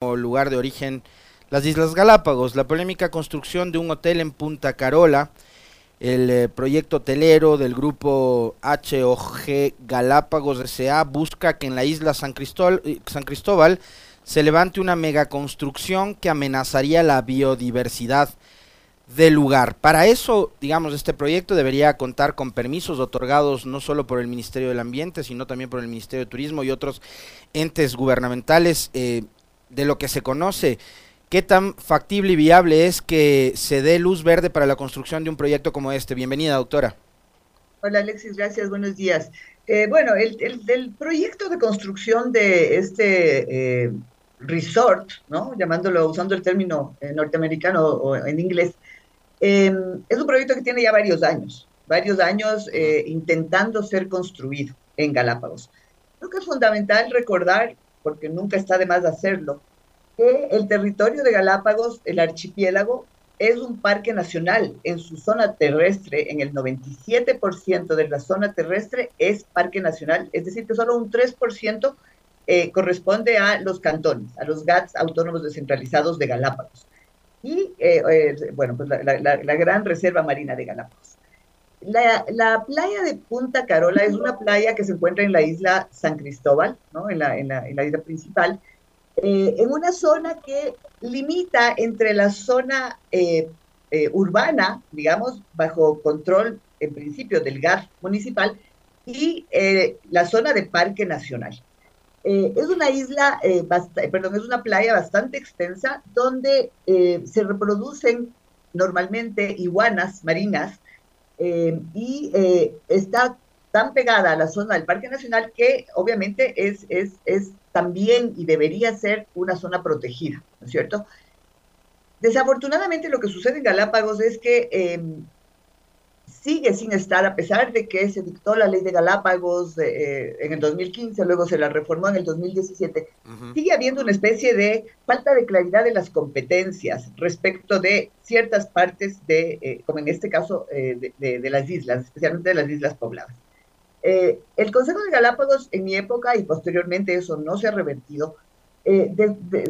lugar de origen las Islas Galápagos. La polémica construcción de un hotel en Punta Carola, el eh, proyecto hotelero del grupo HOG Galápagos S.A. busca que en la isla San, eh, San Cristóbal se levante una megaconstrucción que amenazaría la biodiversidad del lugar. Para eso, digamos, este proyecto debería contar con permisos otorgados no solo por el Ministerio del Ambiente, sino también por el Ministerio de Turismo y otros entes gubernamentales. Eh, de lo que se conoce, ¿qué tan factible y viable es que se dé luz verde para la construcción de un proyecto como este? Bienvenida, doctora. Hola, Alexis, gracias, buenos días. Eh, bueno, el, proyecto de construcción de este eh, resort, ¿no? llamándolo, usando el término eh, norteamericano o en inglés, em, es un proyecto que tiene ya varios años, varios años intentando ser construido en Galápagos. Creo que es fundamental recordar porque nunca está de más hacerlo, que el territorio de Galápagos, el archipiélago, es un parque nacional. En su zona terrestre, en el 97% de la zona terrestre es parque nacional, es decir, que solo un 3% eh, corresponde a los cantones, a los GATS autónomos descentralizados de Galápagos. Y, eh, eh, bueno, pues la, la gran reserva marina de Galápagos. La, playa de Punta Carola es una playa que se encuentra en la isla San Cristóbal, ¿no? en, la, en, la, isla principal, eh, en una zona que limita entre la zona eh, eh, urbana, digamos, bajo control en principio del GAR municipal, y la zona de Parque Nacional. es una isla, perdón, es una playa bastante extensa donde se reproducen normalmente iguanas marinas eh, y eh, está tan pegada a la zona del Parque Nacional que obviamente es, es, es también y debería ser una zona protegida, ¿no es cierto? Desafortunadamente lo que sucede en Galápagos es que em, sigue sin estar, a pesar de que se dictó la ley de Galápagos eh, en el 2015, luego se la reformó en el 2017, sigue habiendo una especie de falta de claridad de las competencias respecto de ciertas partes de, eh, como en este caso, eh, de, las islas, especialmente de las islas pobladas. el Consejo de Galápagos en mi época y posteriormente eso no se ha revertido, eh,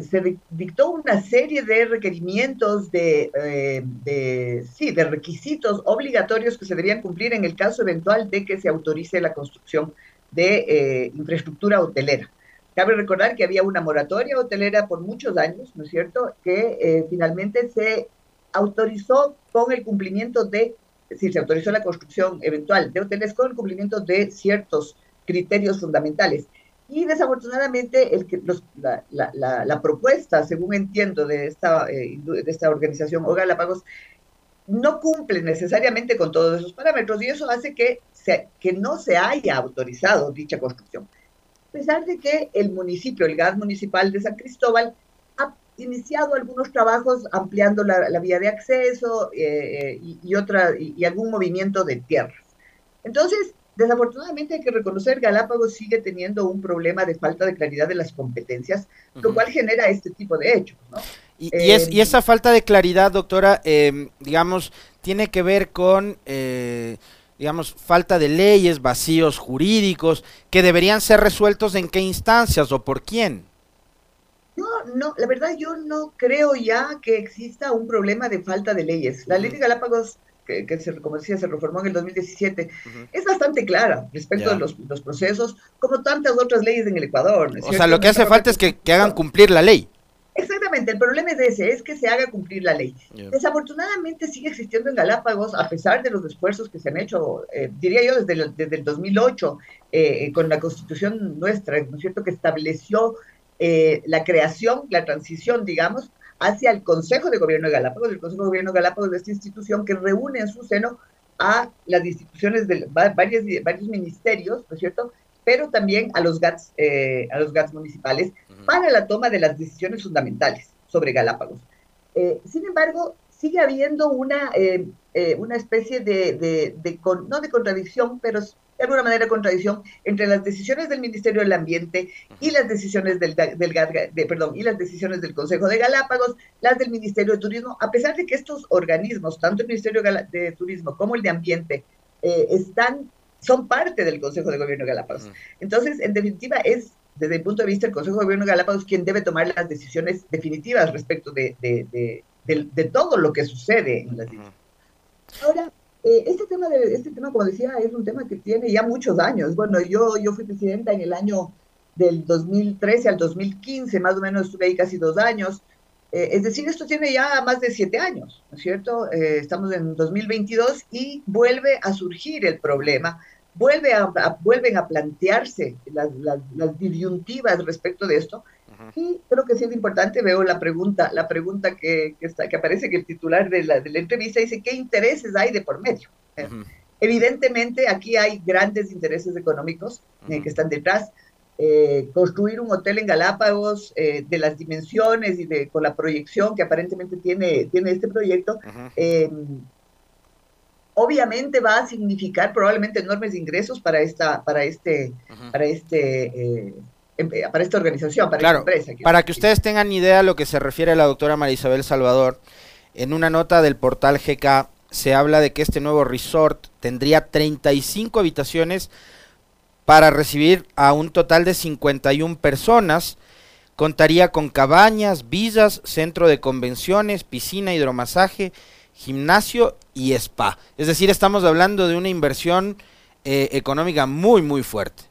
se dictó una serie de requerimientos, eh, de, sí, de requisitos obligatorios que se debían cumplir en el caso eventual de que se autorice la construcción de eh, infraestructura hotelera. Cabe recordar que había una moratoria hotelera por muchos años, ¿no es cierto?, que finalmente se autorizó con el cumplimiento de, si se autorizó la construcción eventual de hoteles con el cumplimiento de ciertos criterios fundamentales. Y desafortunadamente el que la, la, propuesta, según entiendo, de esta, eh, de esta organización O Galápagos, no cumple necesariamente con todos esos parámetros y eso hace que, se, que no se haya autorizado dicha construcción. A pesar de que el municipio, el gas municipal de San Cristóbal, ha iniciado algunos trabajos ampliando la, vía de acceso eh, eh, y, otra, y algún movimiento de tierras. Entonces, Desafortunadamente hay que reconocer, Galápagos sigue teniendo un problema de falta de claridad de las competencias, lo cual genera este tipo de hechos. ¿no? Y, es, y, esa falta de claridad, doctora, em, digamos, tiene que ver con, eh, digamos, falta de leyes, vacíos jurídicos, que deberían ser resueltos en qué instancias o por quién. No, no, la verdad yo no creo ya que exista un problema de falta de leyes. La ley de Galápagos que, se, como decía, se reformó en el 2017, es bastante clara respecto de los, los, procesos, como tantas otras leyes en el Ecuador. o sea, lo que hace falta es que, que, hagan cumplir la ley. Exactamente, el problema es ese, es que se haga cumplir la ley. Desafortunadamente sigue existiendo en Galápagos, a pesar de los esfuerzos que se han hecho, eh, diría yo, desde el, desde el 2008, eh, con la constitución nuestra, ¿no es cierto?, que estableció eh, la creación, la transición, digamos, hacia el Consejo de Gobierno de Galápagos. El Consejo de Gobierno de Galápagos es esta institución que reúne en su seno a las instituciones de varios, varios ministerios, ¿no es cierto? Pero también a los GATS, eh, a los GATS municipales para la toma de las decisiones fundamentales sobre Galápagos. Eh, sin embargo, sigue habiendo una, eh, una especie de, de, de no de contradicción, pero de alguna manera contradicción entre las decisiones del Ministerio del Ambiente y las decisiones del, del de, perdón, y las decisiones del Consejo de Galápagos, las del Ministerio de Turismo, a pesar de que estos organismos, tanto el Ministerio de Turismo como el de Ambiente, eh, están son parte del Consejo de Gobierno de Galápagos. Entonces, en definitiva, es desde el punto de vista del Consejo de Gobierno de Galápagos, quien debe tomar las decisiones definitivas respecto de, de, de, todo lo que sucede en las islas. Ahora, eh, este, tema de, este tema, como decía, es un tema que tiene ya muchos años. Bueno, yo, yo fui presidenta en el año del 2013 al 2015, más o menos estuve ahí casi dos años. Eh, es decir, esto tiene ya más de siete años, ¿no es cierto? Eh, estamos en 2022 y vuelve a surgir el problema, vuelve a, vuelven a plantearse las, las, disyuntivas respecto de esto. Y creo que sí es importante, veo la pregunta, la pregunta que, que, está, que aparece que el titular de la, de la entrevista dice, ¿qué intereses hay de por medio? Eh, evidentemente, aquí hay grandes intereses económicos que están detrás eh, construir un hotel en Galápagos eh, de las dimensiones y de, con la proyección que aparentemente tiene, tiene este proyecto, em, obviamente va a significar probablemente enormes ingresos para esta, para este, para este eh, para esta organización, para esta empresa. Para que ustedes tengan idea a lo que se refiere la doctora María Isabel Salvador, en una nota del portal GK se habla de que este nuevo resort tendría 35 habitaciones para recibir a un total de 51 personas. Contaría con cabañas, villas, centro de convenciones, piscina, hidromasaje, gimnasio y spa. Es decir, estamos hablando de una inversión eh, económica muy, muy fuerte.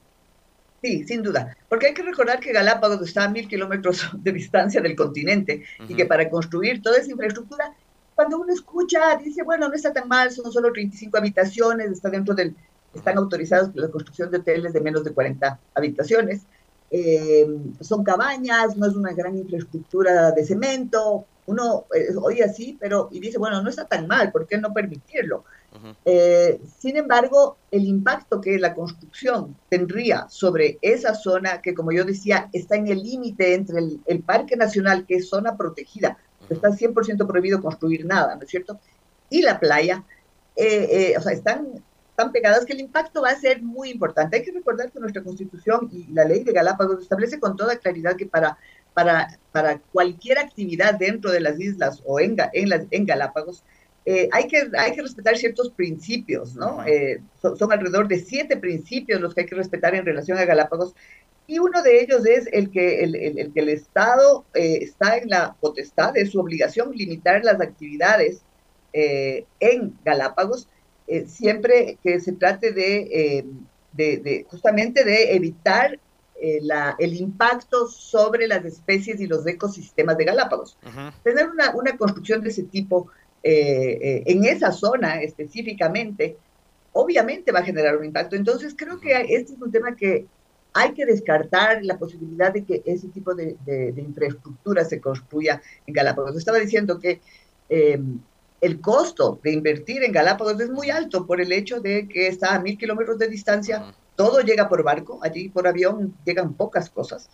Sí, sin duda. Porque hay que recordar que Galápagos está a mil kilómetros de distancia del continente y que para construir toda esa infraestructura, cuando uno escucha, dice, bueno, no está tan mal, son solo 35 habitaciones, está dentro del, están autorizados la construcción de hoteles de menos de 40 habitaciones. Eh, son cabañas, no es una gran infraestructura de cemento. Uno eh, oye así, pero y dice, bueno, no está tan mal, ¿por qué no permitirlo? Eh, sin embargo, el impacto que la construcción tendría sobre esa zona, que como yo decía, está en el límite entre el, el, Parque Nacional, que es zona protegida, está 100% prohibido construir nada, ¿no es cierto? Y la playa, o sea, están tan pegadas que el impacto va a ser muy importante. Hay que recordar que nuestra constitución y la ley de Galápagos establece con toda claridad que para, para, para cualquier actividad dentro de las islas o en, en, las, en Galápagos, eh, hay, que, hay que respetar ciertos principios, ¿no? Eh, son, alrededor de siete principios los que hay que respetar en relación a Galápagos, y uno de ellos es el que el, el, que el Estado eh, está en la potestad, de su obligación limitar las actividades en Galápagos, eh, siempre que se trate eh, de, de, justamente de evitar eh, la, el impacto sobre las especies y los ecosistemas de Galápagos. Tener una, una, construcción de ese tipo en esa zona específicamente, obviamente va a generar un impacto. Entonces creo que este es un tema que hay que descartar la posibilidad de que ese tipo de, de, de infraestructura se construya en Galápagos. Estaba diciendo que el costo de invertir en Galápagos es muy alto por el hecho de que está a mil kilómetros de distancia, todo llega por barco, allí por avión llegan pocas cosas,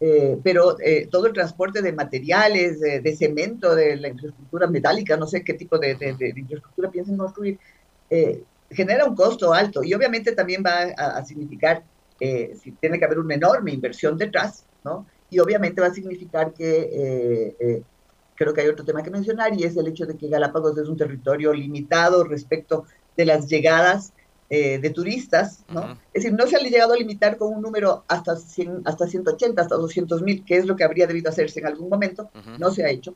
eh, pero eh, todo el transporte de materiales, de, cemento, de la infraestructura metálica, no sé qué tipo de, infraestructura piensan construir, eh, genera un costo alto y obviamente también va a, significar, si tiene que haber una enorme inversión detrás, ¿no? Y obviamente va a significar que creo que hay otro tema que mencionar y es el hecho de que Galápagos es un territorio limitado respecto de las llegadas eh, de turistas, ¿no? Es decir, no se ha llegado a limitar con un número hasta, 100, hasta 180, hasta 200 mil, que es lo que habría debido hacerse en algún momento, no se ha hecho.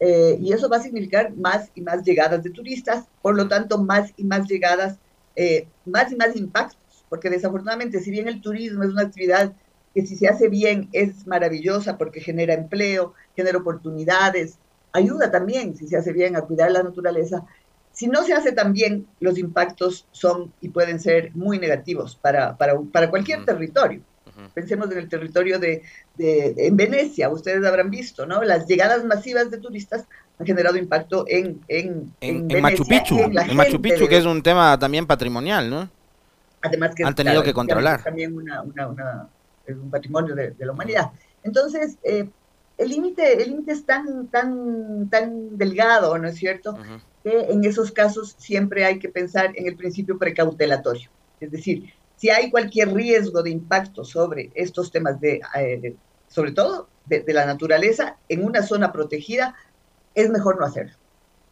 Eh, y eso va a significar más y más llegadas de turistas, por lo tanto, más y más llegadas, eh, más y más impactos, porque desafortunadamente, si bien el turismo es una actividad que si se hace bien es maravillosa porque genera empleo, genera oportunidades, ayuda también, si se hace bien, a cuidar la naturaleza. Si no se hace tan bien, los impactos son y pueden ser muy negativos para, para, para cualquier territorio. Pensemos en el territorio de, de, en Venecia, ustedes habrán visto, ¿no? Las llegadas masivas de turistas han generado impacto en En, en, Machu Picchu, en, Machu Picchu, que es un tema también patrimonial, ¿no? Además que han tenido que controlar. También una, una, una, un patrimonio de, de la humanidad. Entonces, eh, el límite el límite es tan, tan, tan delgado, ¿no es cierto? Que en esos casos siempre hay que pensar en el principio precautelatorio. Es decir, si hay cualquier riesgo de impacto sobre estos temas de, eh, sobre todo de, la naturaleza en una zona protegida, es mejor no hacerlo.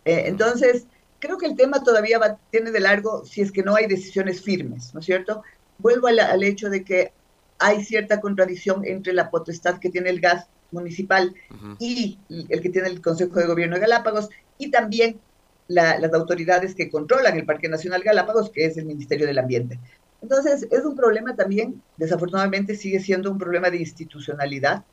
Eh, entonces, creo que el tema todavía va, tiene de largo si es que no hay decisiones firmes, ¿no es cierto? Vuelvo al, al hecho de que hay cierta contradicción entre la potestad que tiene el gas municipal y el que tiene el Consejo de Gobierno de Galápagos y también las autoridades que controlan el Parque Nacional Galápagos, que es el Ministerio del Ambiente. Entonces, es un problema también, desafortunadamente sigue siendo un problema de institucionalidad,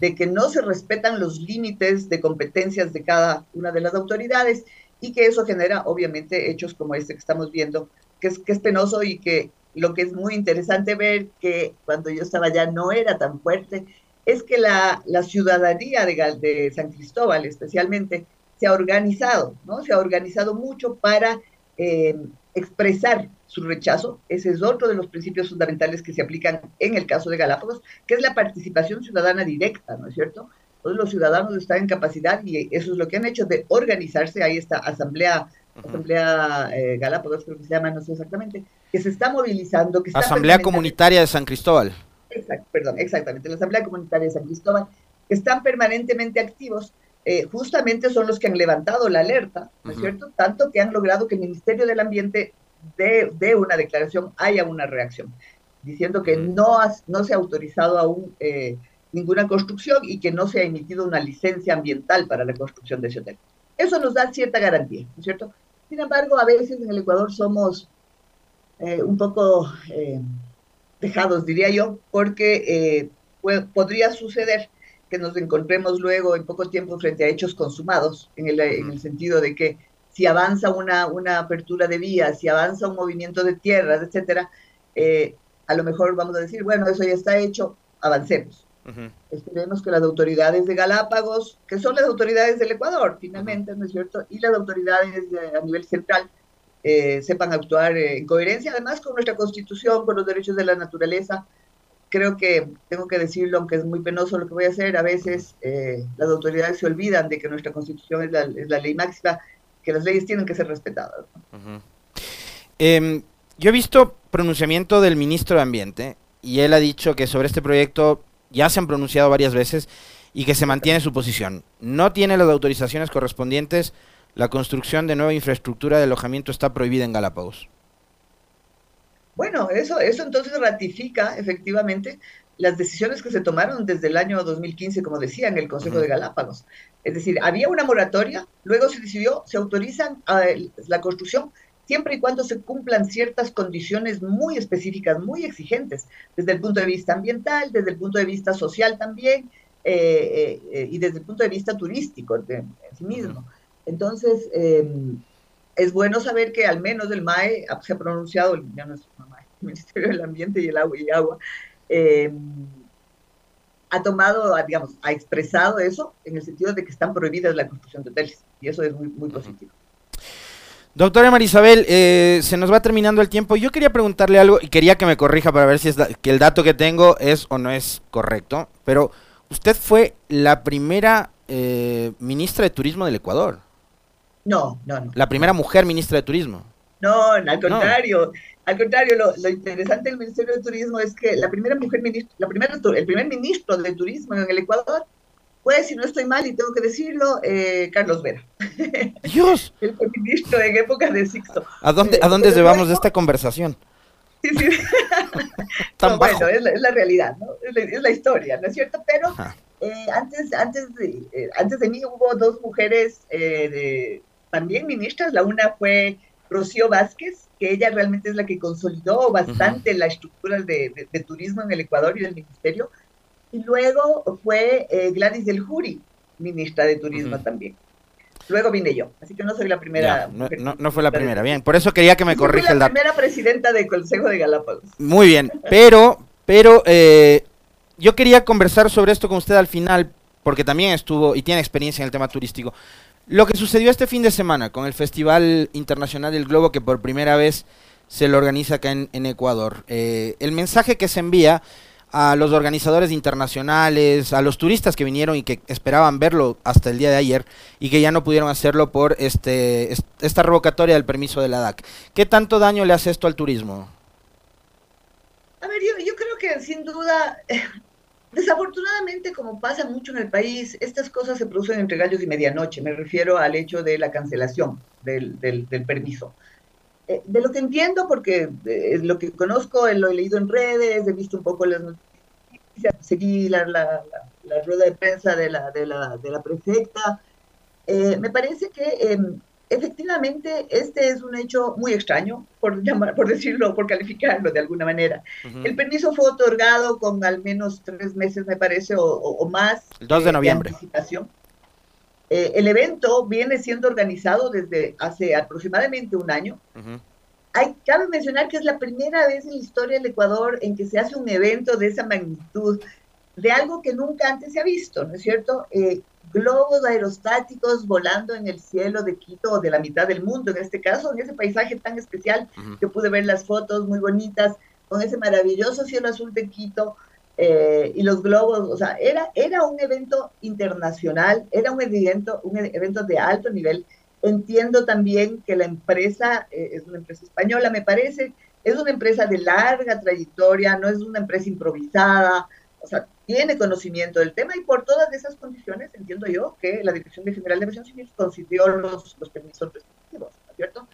de que no se respetan los límites de competencias de cada una de las autoridades y que eso genera, obviamente, hechos como este que estamos viendo, que es, que es penoso y que lo que es muy interesante ver, que cuando yo estaba allá no era tan fuerte, es que la, la ciudadanía de, de San Cristóbal especialmente se ha organizado, ¿no? Se ha organizado mucho para eh, expresar su rechazo. Ese es otro de los principios fundamentales que se aplican en el caso de Galápagos, que es la participación ciudadana directa, ¿no es cierto? Todos los ciudadanos están en capacidad y eso es lo que han hecho de organizarse. Ahí está Asamblea, Asamblea eh, Galápagos, creo que se llama, no sé exactamente, que se está movilizando. Que Asamblea Comunitaria de San Cristóbal. perdón, exactamente, la Asamblea Comunitaria de San Cristóbal, que están permanentemente activos eh, justamente son los que han levantado la alerta, ¿no es cierto? Tanto que han logrado que el Ministerio del Ambiente dé, una declaración, haya una reacción, diciendo que no, no se ha autorizado aún eh, ninguna construcción y que no se ha emitido una licencia ambiental para la construcción de ese hotel. Eso nos da cierta garantía, ¿no es cierto? Sin embargo, a veces en el Ecuador somos eh, un poco dejados, diría yo, porque podría suceder que nos encontremos luego en poco tiempo frente a hechos consumados, en el, en el sentido de que si avanza una, una, apertura de vías, si avanza un movimiento de tierras, etcétera, eh, a lo mejor vamos a decir, bueno, eso ya está hecho, avancemos. Esperemos que las autoridades de Galápagos, que son las autoridades del Ecuador, finalmente, ¿no es cierto? Y las autoridades a nivel central eh, sepan actuar en coherencia, además con nuestra constitución, con los derechos de la naturaleza, creo que tengo que decirlo, aunque es muy penoso lo que voy a hacer, a veces eh, las autoridades se olvidan de que nuestra constitución es la, ley máxima, que las leyes tienen que ser respetadas. Em, yo he visto pronunciamiento del ministro de Ambiente y él ha dicho que sobre este proyecto ya se han pronunciado varias veces y que se mantiene su posición. No tiene las autorizaciones correspondientes, la construcción de nueva infraestructura de alojamiento está prohibida en Galápagos. Bueno, eso, eso entonces ratifica efectivamente las decisiones que se tomaron desde el año 2015, como decía, en el Consejo de Galápagos. Es decir, había una moratoria, luego se decidió, se autorizan ah, la construcción siempre y cuando se cumplan ciertas condiciones muy específicas, muy exigentes, desde el punto de vista ambiental, desde el punto de vista social también, eh, eh, y desde el punto de vista turístico en sí mismo. Entonces, em, es bueno saber que al menos el MAE se ha pronunciado, ya no es MAE, el Ministerio del Ambiente y el Agua y Agua, eh, ha tomado, digamos, ha expresado eso en el sentido de que están prohibidas la construcción de hoteles y eso es muy, muy positivo. Doctora Marisabel, eh, se nos va terminando el tiempo. Yo quería preguntarle algo y quería que me corrija para ver si es que el dato que tengo es o no es correcto. Pero usted fue la primera eh, ministra de Turismo del Ecuador. No, no, no. La primera mujer ministra de Turismo. No, al contrario. Al contrario, lo, interesante del Ministerio de Turismo es que la primera mujer ministra, la primera, el primer ministro de Turismo en el Ecuador fue, si no estoy mal y tengo que decirlo, eh, Carlos Vera. Dios. el ministro en época de Sixto. ¿A dónde, ¿a dónde llevamos esta conversación? Sí, sí. bueno, es la, realidad, ¿no? Es la, historia, ¿no es cierto? Pero eh, antes, antes, de, eh, antes de mí hubo dos mujeres de también ministras. La una fue Rocío Vázquez, que ella realmente es la que consolidó bastante la estructura de, turismo en el Ecuador y del ministerio. Y luego fue eh, Gladys del Juri, ministra de Turismo también. Luego vine yo, así que no soy la primera. no, fue la primera, bien. Por eso quería que me corrija el dato. la primera presidenta del Consejo de Galápagos. Muy bien, pero, pero eh, yo quería conversar sobre esto con usted al final, porque también estuvo y tiene experiencia en el tema turístico. Lo que sucedió este fin de semana con el Festival Internacional del Globo, que por primera vez se lo organiza acá en, Ecuador. Eh, el mensaje que se envía a los organizadores internacionales, a los turistas que vinieron y que esperaban verlo hasta el día de ayer y que ya no pudieron hacerlo por este, esta revocatoria del permiso de la DAC. ¿Qué tanto daño le hace esto al turismo? A ver, yo, yo creo que sin duda Desafortunadamente, como pasa mucho en el país, estas cosas se producen entre gallos y medianoche. Me refiero al hecho de la cancelación del, del, permiso. Eh, de lo que entiendo, porque es eh, lo que conozco, lo he leído en redes, he visto un poco las noticias, seguí la, la, la, rueda de prensa de la, de la, de la prefecta. Eh, me parece que em, efectivamente este es un hecho muy extraño, por, llamar, por decirlo, por calificarlo de alguna manera. El permiso fue otorgado con al menos tres meses, me parece, o, o, más. El 2 de noviembre. anticipación. Eh, el evento viene siendo organizado desde hace aproximadamente un año. Hay, cabe mencionar que es la primera vez en la historia del Ecuador en que se hace un evento de esa magnitud, de algo que nunca antes se ha visto, ¿no es cierto? Eh, globos aerostáticos volando en el cielo de Quito o de la mitad del mundo, en este caso, en ese paisaje tan especial que pude ver las fotos muy bonitas, con ese maravilloso cielo azul de Quito, eh, y los globos, o sea, era, era un evento internacional, era un evento, un evento de alto nivel. Entiendo también que la empresa eh, es una empresa española, me parece, es una empresa de larga trayectoria, no es una empresa improvisada, o sea, tiene conocimiento del tema y por todas esas condiciones entiendo yo que la Dirección General de Aviación Civil concedió los, los permisos respectivos, ¿cierto?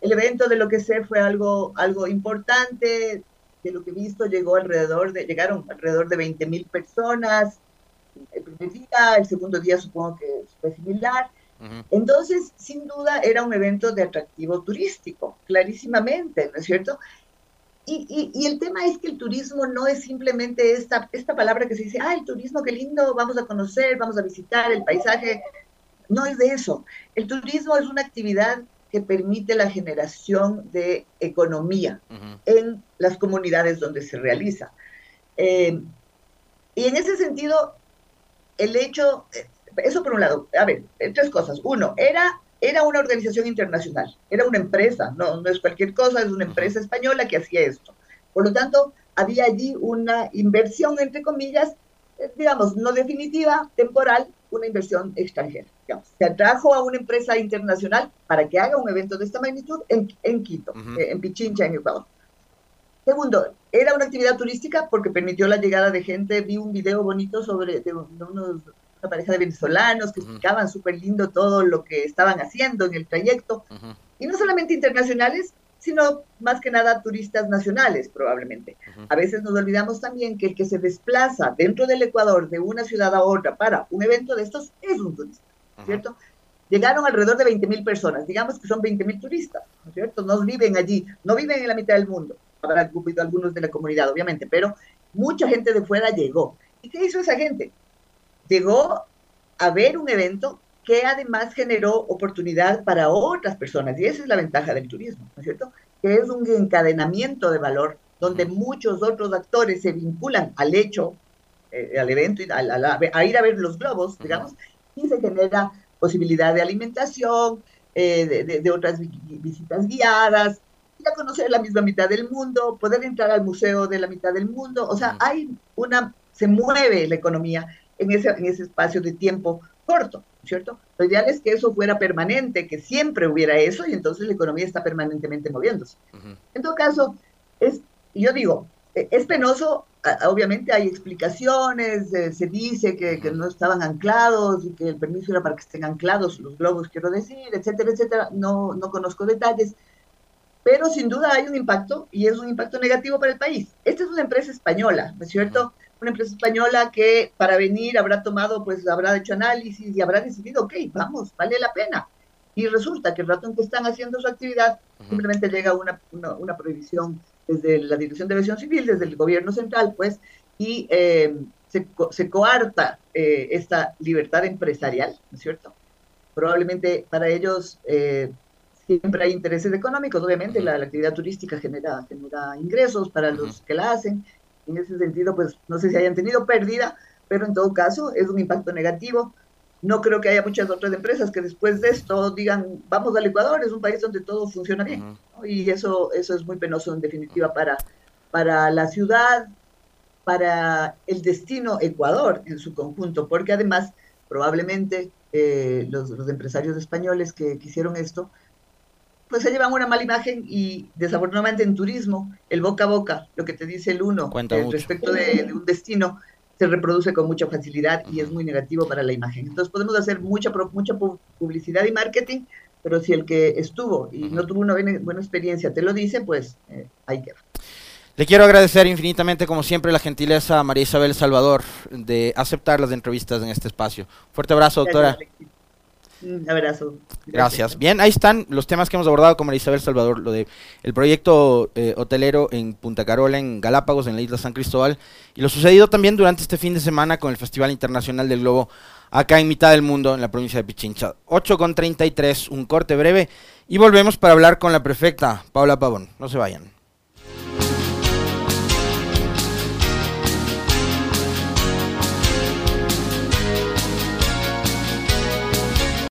El evento de lo que sé fue algo, algo importante, de lo que he visto, llegó alrededor de, llegaron alrededor de 20 mil personas el primer día, el segundo día supongo que fue similar. Entonces, sin duda, era un evento de atractivo turístico, clarísimamente, ¿no es cierto? Y, y, el tema es que el turismo no es simplemente esta, esta palabra que se dice, ah, el turismo, qué lindo, vamos a conocer, vamos a visitar el paisaje. No es de eso. El turismo es una actividad que permite la generación de economía en las comunidades donde se realiza. Eh, y en ese sentido, el hecho, eh, eso por un lado, a ver, eh, tres cosas. Uno, era, era una organización internacional, era una empresa, no, no es cualquier cosa, es una empresa española que hacía esto. Por lo tanto, había allí una inversión, entre comillas, digamos, no definitiva, temporal, una inversión extranjera. Se atrajo a una empresa internacional para que haga un evento de esta magnitud en, en Quito, eh, en Pichincha, en Ecuador. Segundo, era una actividad turística porque permitió la llegada de gente. Vi un video bonito sobre de, una pareja de venezolanos que explicaban súper lindo todo lo que estaban haciendo en el trayecto. Y no solamente internacionales, sino más que nada turistas nacionales, probablemente. A veces nos olvidamos también que el que se desplaza dentro del Ecuador de una ciudad a otra para un evento de estos es un turista, ¿cierto? Llegaron alrededor de 20 mil personas, digamos que son 20 mil turistas, ¿no es cierto? No viven allí, no viven en la mitad del mundo, habrá algunos de la comunidad, obviamente, pero mucha gente de fuera llegó. ¿Y qué hizo esa gente? Llegó a ver un evento que además generó oportunidad para otras personas. Y esa es la ventaja del turismo, ¿no es cierto? Que es un encadenamiento de valor donde muchos otros actores se vinculan al hecho, eh, al evento, a, ir a ver los globos, digamos, y se genera posibilidad de alimentación, eh, de, otras visitas guiadas, ir a conocer la misma mitad del mundo, poder entrar al museo de la mitad del mundo. O sea, hay una, se mueve la economía en ese, en ese espacio de tiempo corto, ¿cierto? Lo ideal es que eso fuera permanente, que siempre hubiera eso y entonces la economía está permanentemente moviéndose. En todo caso, es, yo digo, e, es penoso, obviamente hay explicaciones, eh, se dice que, que, no estaban anclados y que el permiso era para que estén anclados los globos, quiero decir, etcétera, etcétera, no, no conozco detalles, pero sin duda hay un impacto y es un impacto negativo para el país. Esta es una empresa española, ¿no es cierto? una empresa española que para venir habrá tomado, pues habrá hecho análisis y habrá decidido, ok, vamos, vale la pena. Y resulta que el rato en que están haciendo su actividad, simplemente llega una, una, prohibición desde la Dirección de Aviación Civil, desde el gobierno central, pues, y eh, se, se, coarta eh, esta libertad empresarial, ¿no es cierto? Probablemente para ellos eh, siempre hay intereses económicos, obviamente la, la, actividad turística genera, genera ingresos para los que la hacen, en ese sentido, pues no sé si hayan tenido pérdida, pero en todo caso es un impacto negativo. No creo que haya muchas otras empresas que después de esto digan, vamos al Ecuador, es un país donde todo funciona bien. Y eso, eso es muy penoso en definitiva para, para la ciudad, para el destino Ecuador en su conjunto, porque además probablemente eh, los, los, empresarios españoles que, que hicieron esto pues se llevan una mala imagen y desafortunadamente en turismo, el boca a boca, lo que te dice el uno eh, respecto de, un destino, se reproduce con mucha facilidad y es muy negativo para la imagen. Entonces podemos hacer mucha, mucha publicidad y marketing, pero si el que estuvo y no tuvo una buena, experiencia te lo dice, pues eh, hay que Le quiero agradecer infinitamente, como siempre, la gentileza a María Isabel Salvador de aceptar las entrevistas en este espacio. Fuerte abrazo, doctora. Un abrazo. Gracias. Bien, ahí están los temas que hemos abordado con Isabel Salvador, lo de el proyecto eh, hotelero en Punta Carola, en Galápagos, en la isla San Cristóbal, y lo sucedido también durante este fin de semana con el Festival Internacional del Globo acá en mitad del mundo, en la provincia de Pichincha. 8 con 33, un corte breve, y volvemos para hablar con la prefecta, Paula Pavón. No se vayan.